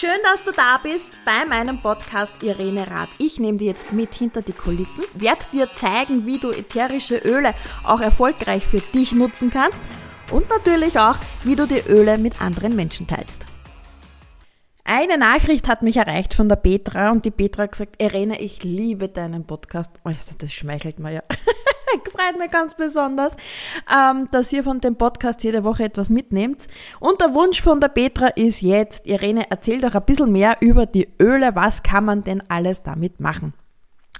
Schön, dass du da bist bei meinem Podcast Irene Rath. Ich nehme dir jetzt mit hinter die Kulissen, werde dir zeigen, wie du ätherische Öle auch erfolgreich für dich nutzen kannst und natürlich auch, wie du die Öle mit anderen Menschen teilst. Eine Nachricht hat mich erreicht von der Petra und die Petra hat gesagt, Irene, ich liebe deinen Podcast. Oh, das schmeichelt mir ja. Freut mich ganz besonders, ähm, dass ihr von dem Podcast jede Woche etwas mitnehmt. Und der Wunsch von der Petra ist jetzt, Irene, erzähl doch ein bisschen mehr über die Öle. Was kann man denn alles damit machen?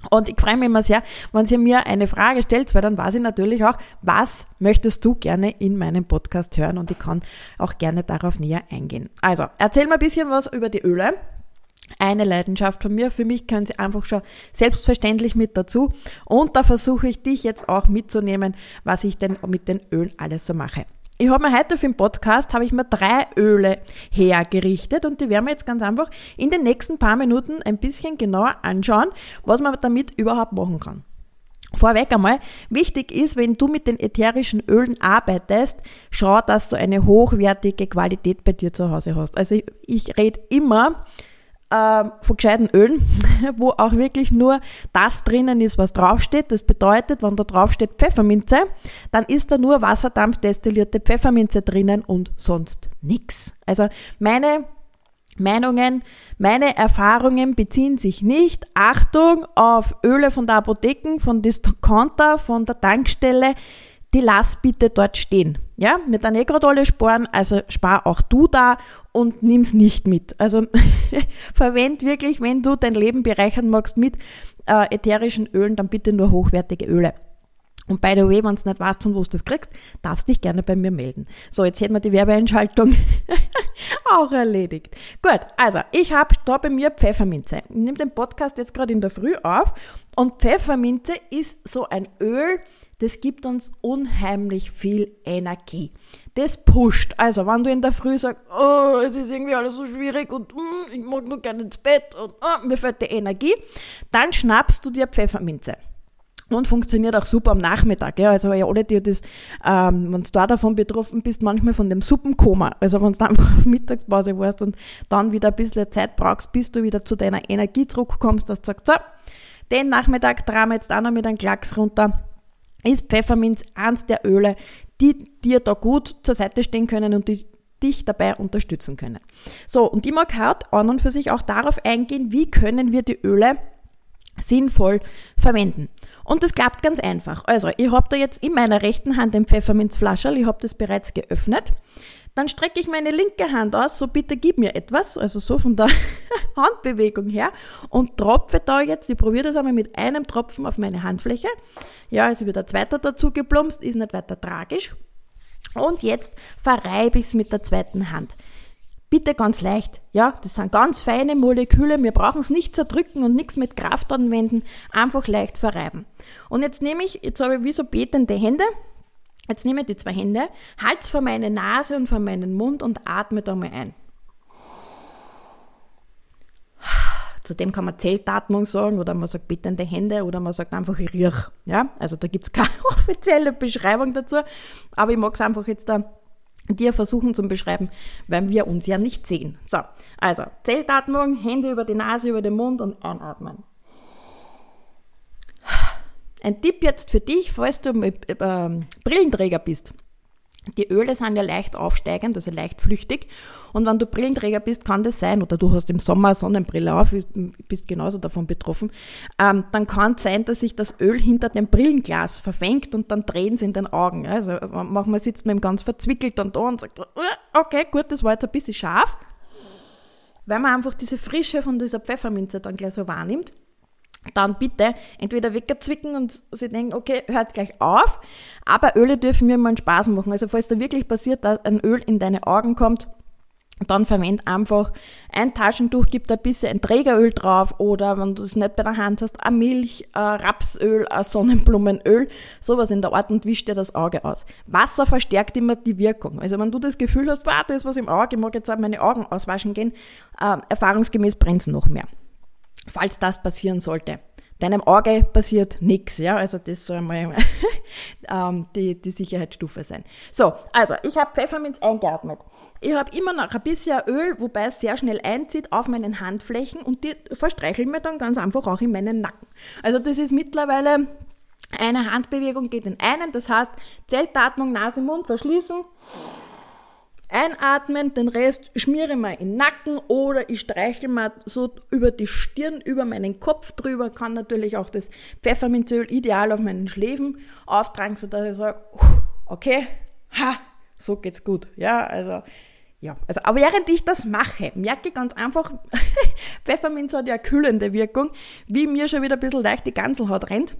Und ich freue mich immer sehr, wenn Sie mir eine Frage stellt, weil dann weiß ich natürlich auch, was möchtest du gerne in meinem Podcast hören und ich kann auch gerne darauf näher eingehen. Also, erzähl mal ein bisschen was über die Öle. Eine Leidenschaft von mir. Für mich können sie einfach schon selbstverständlich mit dazu. Und da versuche ich dich jetzt auch mitzunehmen, was ich denn mit den Ölen alles so mache. Ich habe mir heute für den Podcast habe ich mir drei Öle hergerichtet und die werden wir jetzt ganz einfach in den nächsten paar Minuten ein bisschen genauer anschauen, was man damit überhaupt machen kann. Vorweg einmal, wichtig ist, wenn du mit den ätherischen Ölen arbeitest, schau, dass du eine hochwertige Qualität bei dir zu Hause hast. Also ich, ich rede immer von gescheiten Ölen, wo auch wirklich nur das drinnen ist, was draufsteht. Das bedeutet, wenn da draufsteht Pfefferminze, dann ist da nur wasserdampfdestillierte Pfefferminze drinnen und sonst nichts. Also meine Meinungen, meine Erfahrungen beziehen sich nicht, Achtung, auf Öle von der Apotheken, von Discounter, von der Tankstelle, die lass bitte dort stehen. Ja, mit der Negrodolle sparen, also spar auch du da und nimm's nicht mit. Also verwend wirklich, wenn du dein Leben bereichern magst mit äh, ätherischen Ölen, dann bitte nur hochwertige Öle. Und by the way, wenn du nicht weißt, von wo du das kriegst, darfst dich gerne bei mir melden. So, jetzt hätten wir die Werbeeinschaltung auch erledigt. Gut, also ich habe da bei mir Pfefferminze. Ich nehme den Podcast jetzt gerade in der Früh auf und Pfefferminze ist so ein Öl, das gibt uns unheimlich viel Energie. Das pusht. Also, wenn du in der Früh sagst, oh, es ist irgendwie alles so schwierig und mm, ich mag nur gerne ins Bett und oh, mir fällt die Energie, dann schnappst du dir Pfefferminze. Und funktioniert auch super am Nachmittag. Ja. Also ja, alle, die das, ähm, wenn du da davon betroffen bist, manchmal von dem Suppenkoma. Also wenn du einfach auf Mittagspause warst und dann wieder ein bisschen Zeit brauchst, bis du wieder zu deiner Energie zurückkommst, dass du sagst, so, den Nachmittag drehen wir jetzt auch noch mit einem Klacks runter ist Pfefferminz eins der Öle, die dir da gut zur Seite stehen können und die dich dabei unterstützen können. So, und ich mag heute an und für sich auch darauf eingehen, wie können wir die Öle sinnvoll verwenden. Und das klappt ganz einfach. Also, ich habe da jetzt in meiner rechten Hand ein Pfefferminzflascherl, ich habe das bereits geöffnet. Dann strecke ich meine linke Hand aus, so bitte gib mir etwas, also so von der Handbewegung her und tropfe da jetzt, ich probiere das einmal mit einem Tropfen auf meine Handfläche. Ja, also wird ein zweiter dazu geplumpst, ist nicht weiter tragisch. Und jetzt verreibe ich es mit der zweiten Hand. Bitte ganz leicht. Ja, das sind ganz feine Moleküle. Wir brauchen es nicht zerdrücken und nichts mit Kraft anwenden. Einfach leicht verreiben. Und jetzt nehme ich, jetzt habe ich wie so betende Hände, Jetzt nehme ich die zwei Hände, halte vor meine Nase und vor meinen Mund und atme da mal ein. Zudem kann man Zeltatmung sagen oder man sagt bittende Hände oder man sagt einfach Riech. Ja? Also da gibt es keine offizielle Beschreibung dazu, aber ich mag es einfach jetzt da dir versuchen zu beschreiben, weil wir uns ja nicht sehen. So, also Zeltatmung, Hände über die Nase, über den Mund und einatmen. Ein Tipp jetzt für dich, falls du äh, Brillenträger bist. Die Öle sind ja leicht aufsteigend, also leicht flüchtig. Und wenn du Brillenträger bist, kann das sein, oder du hast im Sommer Sonnenbrille auf, bist genauso davon betroffen, ähm, dann kann es sein, dass sich das Öl hinter dem Brillenglas verfängt und dann drehen sie in den Augen. Also manchmal sitzt man ganz verzwickelt dann da und sagt, okay, gut, das war jetzt ein bisschen scharf. Weil man einfach diese Frische von dieser Pfefferminze dann gleich so wahrnimmt dann bitte entweder wegzwicken und sie denken, okay, hört gleich auf. Aber Öle dürfen mir mal einen Spaß machen. Also falls da wirklich passiert, dass ein Öl in deine Augen kommt, dann verwend einfach ein Taschentuch, gib da ein bisschen ein Trägeröl drauf oder wenn du es nicht bei der Hand hast, ein Milch, ein Rapsöl, ein Sonnenblumenöl, sowas in der Art und wisch dir das Auge aus. Wasser verstärkt immer die Wirkung. Also wenn du das Gefühl hast, boah, da ist was im Auge, ich mag jetzt auch meine Augen auswaschen gehen, äh, erfahrungsgemäß brennt es noch mehr falls das passieren sollte. deinem Auge passiert nichts, ja, also das soll mal ähm, die, die Sicherheitsstufe sein. So, also ich habe Pfefferminz eingeatmet. Ich habe immer noch ein bisschen Öl, wobei es sehr schnell einzieht, auf meinen Handflächen und die verstreicheln mir dann ganz einfach auch in meinen Nacken. Also das ist mittlerweile eine Handbewegung geht in einen, das heißt Zeltatmung, Nase, Mund verschließen Einatmen, den Rest schmiere mal in den Nacken oder ich streichel mal so über die Stirn, über meinen Kopf drüber, kann natürlich auch das Pfefferminzöl ideal auf meinen Schläfen auftragen, sodass ich sage, okay, ha, so geht's gut. Ja, also, ja, also, aber während ich das mache, merke ich ganz einfach, Pfefferminz hat ja kühlende Wirkung, wie mir schon wieder ein bisschen leicht die Ganselhaut rennt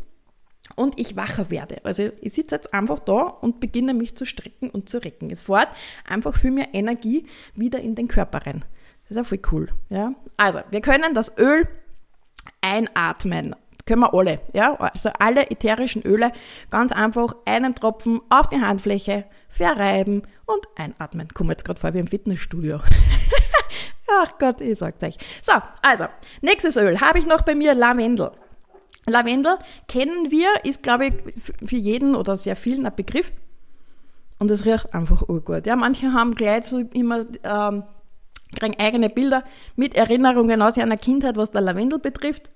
und ich wacher werde. Also ich sitze jetzt einfach da und beginne mich zu strecken und zu recken. Es fährt einfach für mir Energie wieder in den Körper rein. Das ist ja voll cool. Ja? Also, wir können das Öl einatmen. Können wir alle. Ja? Also alle ätherischen Öle ganz einfach einen Tropfen auf die Handfläche verreiben und einatmen. Kommen jetzt gerade vor wie im Fitnessstudio. Ach Gott, ich sag's euch. So, also, nächstes Öl habe ich noch bei mir Lavendel. Lavendel kennen wir, ist, glaube ich, für jeden oder sehr vielen ein Begriff. Und es riecht einfach urgut. Ja, manche haben gleich so immer, ähm, kriegen eigene Bilder mit Erinnerungen aus ihrer Kindheit, was der Lavendel betrifft.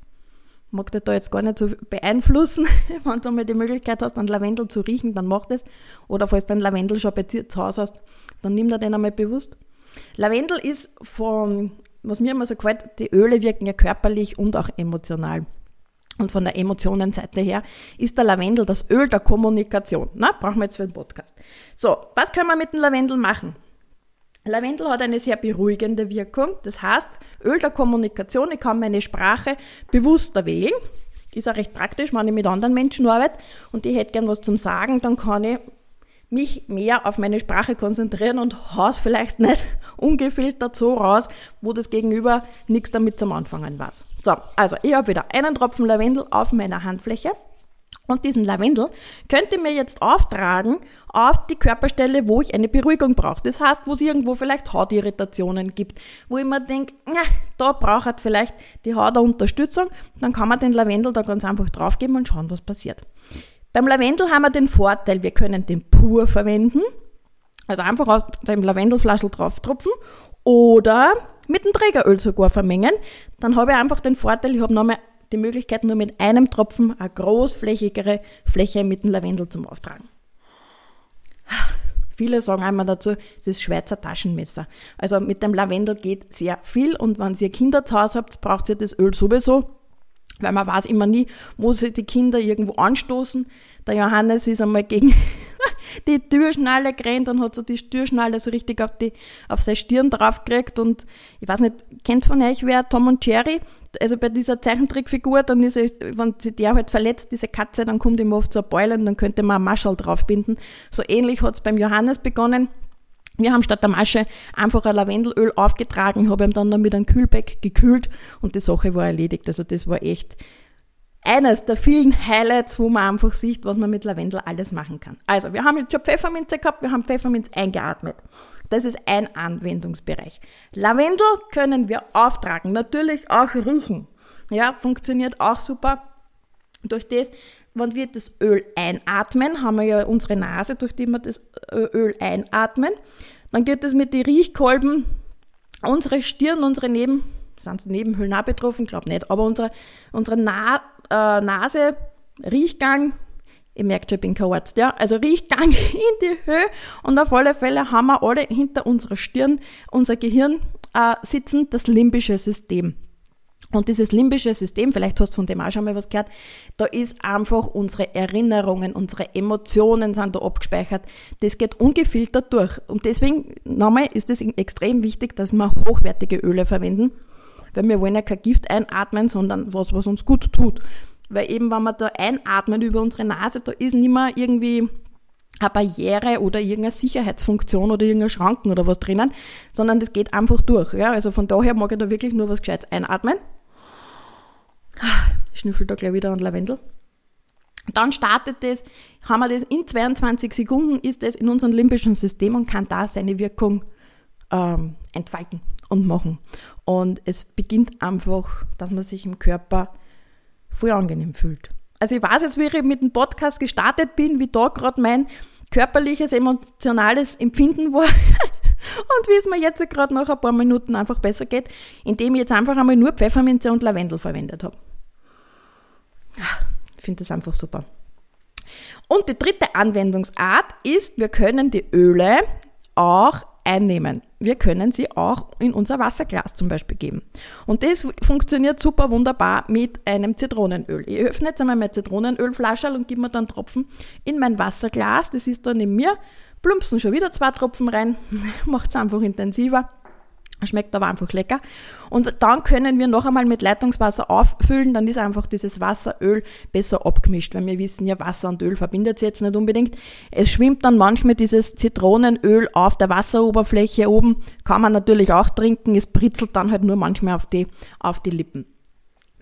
Mag dich da jetzt gar nicht so beeinflussen. Wenn du mal die Möglichkeit hast, einen Lavendel zu riechen, dann mach das. Oder falls du einen Lavendel schon bei dir zu Hause hast, dann nimm dir den einmal bewusst. Lavendel ist von, was mir immer so gefällt, die Öle wirken ja körperlich und auch emotional. Und von der Emotionenseite her ist der Lavendel das Öl der Kommunikation. Na, brauchen wir jetzt für den Podcast. So, was können wir mit dem Lavendel machen? Lavendel hat eine sehr beruhigende Wirkung. Das heißt, Öl der Kommunikation, ich kann meine Sprache bewusster wählen. Ist auch recht praktisch, wenn ich mit anderen Menschen arbeite und ich hätte gern was zum Sagen, dann kann ich mich mehr auf meine Sprache konzentrieren und haus vielleicht nicht ungefiltert so raus, wo das Gegenüber nichts damit zum Anfangen weiß. So, also ich habe wieder einen Tropfen Lavendel auf meiner Handfläche. Und diesen Lavendel könnt ihr mir jetzt auftragen auf die Körperstelle, wo ich eine Beruhigung brauche. Das heißt, wo es irgendwo vielleicht Hautirritationen gibt, wo ich mir denke, da braucht vielleicht die Haut eine Unterstützung, dann kann man den Lavendel da ganz einfach draufgeben und schauen, was passiert. Beim Lavendel haben wir den Vorteil, wir können den pur verwenden, also einfach aus dem Lavendelflaschel drauf tropfen oder mit dem Trägeröl sogar vermengen. Dann habe ich einfach den Vorteil, ich habe nochmal die Möglichkeit, nur mit einem Tropfen eine großflächigere Fläche mit dem Lavendel zum Auftragen. Viele sagen einmal dazu, es ist Schweizer Taschenmesser. Also mit dem Lavendel geht sehr viel und wenn ihr Kinder zu Hause habt, braucht ihr das Öl sowieso weil man weiß immer nie, wo sich die Kinder irgendwo anstoßen. Der Johannes ist einmal gegen die Türschnalle gerannt und hat so die Türschnalle so richtig auf, die, auf seine Stirn draufgekriegt und ich weiß nicht, kennt von euch wer Tom und Jerry? Also bei dieser Zeichentrickfigur, dann ist es, wenn sich der halt verletzt, diese Katze, dann kommt ihm oft so eine Beule und dann könnte man ein Maschall draufbinden. So ähnlich hat's beim Johannes begonnen. Wir haben statt der Masche einfach ein Lavendelöl aufgetragen, habe ihm dann, dann mit einem Kühlbeck gekühlt und die Sache war erledigt. Also das war echt eines der vielen Highlights, wo man einfach sieht, was man mit Lavendel alles machen kann. Also, wir haben jetzt schon Pfefferminze gehabt, wir haben Pfefferminz eingeatmet. Das ist ein Anwendungsbereich. Lavendel können wir auftragen, natürlich auch riechen. Ja, funktioniert auch super. Durch das, wenn wir das Öl einatmen, haben wir ja unsere Nase, durch die wir das äh, Öl einatmen. Dann geht es mit den Riechkolben, unsere Stirn, unsere Neben, sind Nebenhöhlen auch betroffen, glaube nicht, aber unsere, unsere Na, äh, Nase, Riechgang, ihr merkt schon, ich bin kein Arzt, ja, also Riechgang in die Höhe und auf alle Fälle haben wir alle hinter unserer Stirn, unser Gehirn äh, sitzen, das limbische System. Und dieses limbische System, vielleicht hast du von dem auch schon mal was gehört, da ist einfach unsere Erinnerungen, unsere Emotionen sind da abgespeichert. Das geht ungefiltert durch. Und deswegen, nochmal, ist es extrem wichtig, dass wir hochwertige Öle verwenden, weil wir wollen ja kein Gift einatmen, sondern was, was uns gut tut. Weil eben, wenn wir da einatmen über unsere Nase, da ist nicht mehr irgendwie eine Barriere oder irgendeine Sicherheitsfunktion oder irgendeine Schranken oder was drinnen, sondern das geht einfach durch. Ja? Also von daher mag ich da wirklich nur was Gescheites einatmen. Schnüffel da gleich wieder an Lavendel. Dann startet das, haben wir das in 22 Sekunden, ist das in unserem limbischen System und kann da seine Wirkung ähm, entfalten und machen. Und es beginnt einfach, dass man sich im Körper voll angenehm fühlt. Also ich weiß jetzt, wie ich mit dem Podcast gestartet bin, wie da gerade mein körperliches, emotionales Empfinden war und wie es mir jetzt gerade nach ein paar Minuten einfach besser geht, indem ich jetzt einfach einmal nur Pfefferminze und Lavendel verwendet habe. Ich finde das einfach super. Und die dritte Anwendungsart ist, wir können die Öle auch einnehmen. Wir können sie auch in unser Wasserglas zum Beispiel geben. Und das funktioniert super wunderbar mit einem Zitronenöl. Ich öffne jetzt einmal meine Zitronenölflasche und gebe mir dann Tropfen in mein Wasserglas. Das ist da neben mir. Plumpsen schon wieder zwei Tropfen rein. Macht es einfach intensiver. Schmeckt aber einfach lecker. Und dann können wir noch einmal mit Leitungswasser auffüllen, dann ist einfach dieses Wasseröl besser abgemischt, weil wir wissen ja, Wasser und Öl verbindet sich jetzt nicht unbedingt. Es schwimmt dann manchmal dieses Zitronenöl auf der Wasseroberfläche oben, kann man natürlich auch trinken, es britzelt dann halt nur manchmal auf die, auf die Lippen.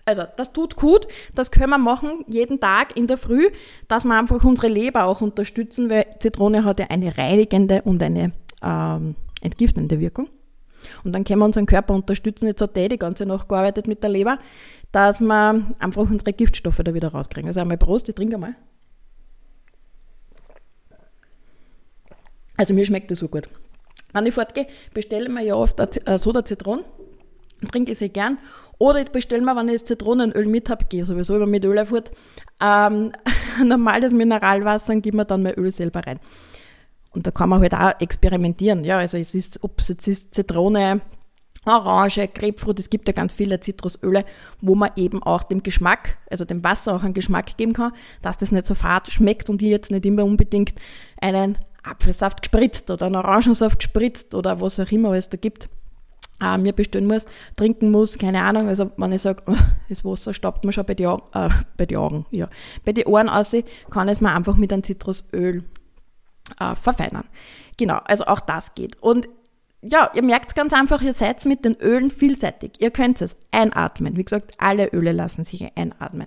Also, das tut gut, das können wir machen jeden Tag in der Früh, dass wir einfach unsere Leber auch unterstützen, weil Zitrone hat ja eine reinigende und eine ähm, entgiftende Wirkung. Und dann können wir unseren Körper unterstützen. Jetzt hat der die ganze Nacht gearbeitet mit der Leber, dass wir einfach unsere Giftstoffe da wieder rauskriegen. Also einmal Prost, ich trinke mal. Also mir schmeckt das so gut. Wenn ich fortgehe, bestelle ich mir ja oft eine Soda Zitronen, trinke ich sie gern. Oder ich bestelle mir, wenn ich das Zitronenöl mit habe, gehe sowieso über mit Öl fort, ähm, normales Mineralwasser und gebe mir dann mein Öl selber rein. Und da kann man halt auch experimentieren. Ja, also es ist, ob es jetzt ist Zitrone, Orange, Grapefruit, es gibt ja ganz viele Zitrusöle, wo man eben auch dem Geschmack, also dem Wasser auch einen Geschmack geben kann, dass das nicht so fad schmeckt und ich jetzt nicht immer unbedingt einen Apfelsaft gespritzt oder einen Orangensaft gespritzt oder was auch immer es da gibt, äh, mir bestellen muss, trinken muss, keine Ahnung. Also wenn ich sage, das Wasser staubt mir schon bei den, äh, bei den Augen, ja. Bei den Ohren aus, kann es mir einfach mit einem Zitrusöl äh, verfeinern. Genau, also auch das geht. Und ja, ihr merkt ganz einfach, ihr seid mit den Ölen vielseitig. Ihr könnt es einatmen. Wie gesagt, alle Öle lassen sich einatmen.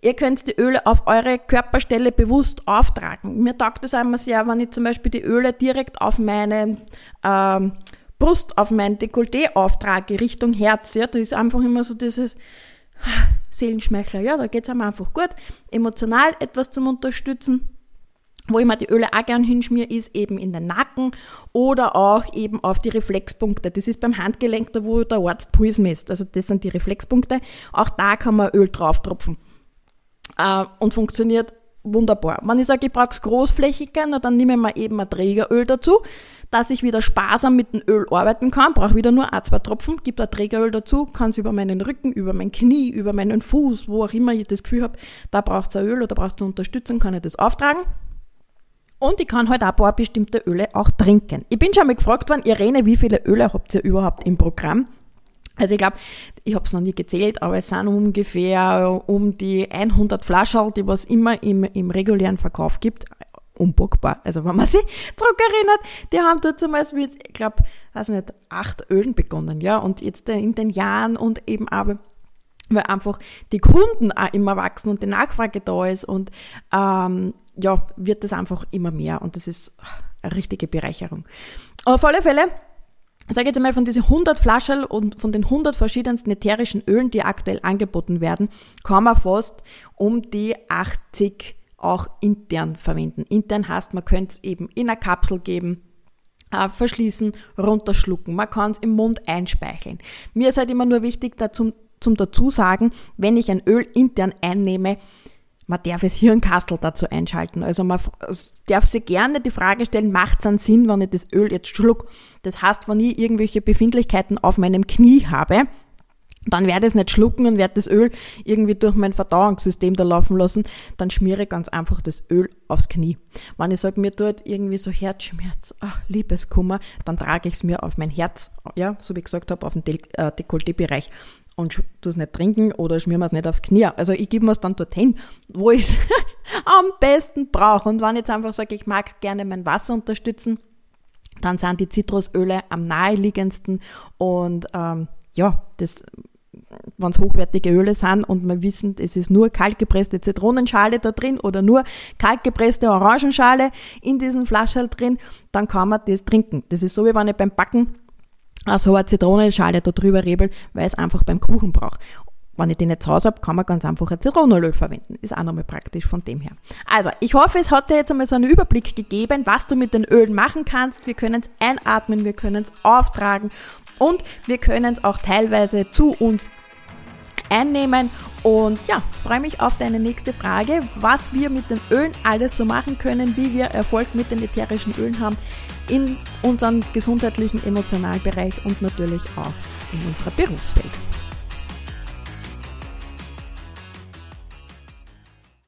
Ihr könnt die Öle auf eure Körperstelle bewusst auftragen. Mir taugt es einmal sehr, wenn ich zum Beispiel die Öle direkt auf meine ähm, Brust, auf mein Dekolleté auftrage, Richtung Herz. Ja, da ist einfach immer so dieses Seelenschmeichler. Ja, da geht es einem einfach gut. Emotional etwas zum Unterstützen wo ich mir die Öle auch gern hinschmier, ist eben in den Nacken oder auch eben auf die Reflexpunkte. Das ist beim Handgelenk da, wo der Arzt Puls misst. Also das sind die Reflexpunkte. Auch da kann man Öl drauf tropfen. Äh, und funktioniert wunderbar. Wenn ich sage, ich brauche es großflächiger, dann nehme ich mir eben ein Trägeröl dazu, dass ich wieder sparsam mit dem Öl arbeiten kann. Brauche wieder nur ein, zwei Tropfen, gebe ein Trägeröl dazu, kann es über meinen Rücken, über mein Knie, über meinen Fuß, wo auch immer ich das Gefühl habe, da braucht es Öl oder braucht es Unterstützung, kann ich das auftragen. Und ich kann halt auch ein paar bestimmte Öle auch trinken. Ich bin schon mal gefragt worden, Irene, wie viele Öle habt ihr überhaupt im Programm? Also ich glaube, ich habe es noch nie gezählt, aber es sind ungefähr um die 100 Flaschen, die was immer im, im regulären Verkauf gibt. Unbockbar. Also wenn man sich zurück erinnert, die haben dort zum Beispiel, ich glaube, weiß nicht, acht Ölen begonnen, ja. Und jetzt in den Jahren und eben aber weil einfach die Kunden auch immer wachsen und die Nachfrage da ist und ähm, ja, wird das einfach immer mehr und das ist eine richtige Bereicherung. Aber auf alle Fälle, sage jetzt einmal von diesen 100 Flaschen und von den 100 verschiedensten ätherischen Ölen, die aktuell angeboten werden, kann man fast um die 80 auch intern verwenden. Intern heißt, man könnte es eben in einer Kapsel geben, äh, verschließen, runterschlucken. Man kann es im Mund einspeicheln. Mir ist halt immer nur wichtig, dazu, zum Dazusagen, wenn ich ein Öl intern einnehme, man darf das Hirnkastel dazu einschalten. Also man darf sich gerne die Frage stellen, macht es einen Sinn, wenn ich das Öl jetzt schluck? Das heißt, wenn ich irgendwelche Befindlichkeiten auf meinem Knie habe, dann werde ich es nicht schlucken und werde das Öl irgendwie durch mein Verdauungssystem da laufen lassen, dann schmiere ich ganz einfach das Öl aufs Knie. Wenn ich sage, mir tut irgendwie so Herzschmerz, ach, Liebeskummer, dann trage ich es mir auf mein Herz, ja, so wie ich gesagt habe, auf den äh, Dekolleté-Bereich und tu es nicht trinken oder schmier mir es nicht aufs Knie. Also ich gebe mir es dann dorthin, wo ich es am besten brauche. Und wenn ich jetzt einfach sage, ich mag gerne mein Wasser unterstützen, dann sind die Zitrusöle am naheliegendsten und ähm, ja, das wenn es hochwertige Öle sind und wir wissen, es ist nur kaltgepresste Zitronenschale da drin oder nur kaltgepresste Orangenschale in diesen Flaschen drin, dann kann man das trinken. Das ist so, wie wenn ich beim Backen so eine Zitronenschale da drüber rebel, weil es einfach beim Kuchen braucht. wenn ich den nicht zu Hause habe, kann man ganz einfach ein Zitronenöl verwenden. Ist auch nochmal praktisch von dem her. Also, ich hoffe, es hat dir jetzt einmal so einen Überblick gegeben, was du mit den Ölen machen kannst. Wir können es einatmen, wir können es auftragen und wir können es auch teilweise zu uns einnehmen. Und ja, freue mich auf deine nächste Frage, was wir mit den Ölen alles so machen können, wie wir Erfolg mit den ätherischen Ölen haben in unserem gesundheitlichen, emotionalen Bereich und natürlich auch in unserer Berufswelt.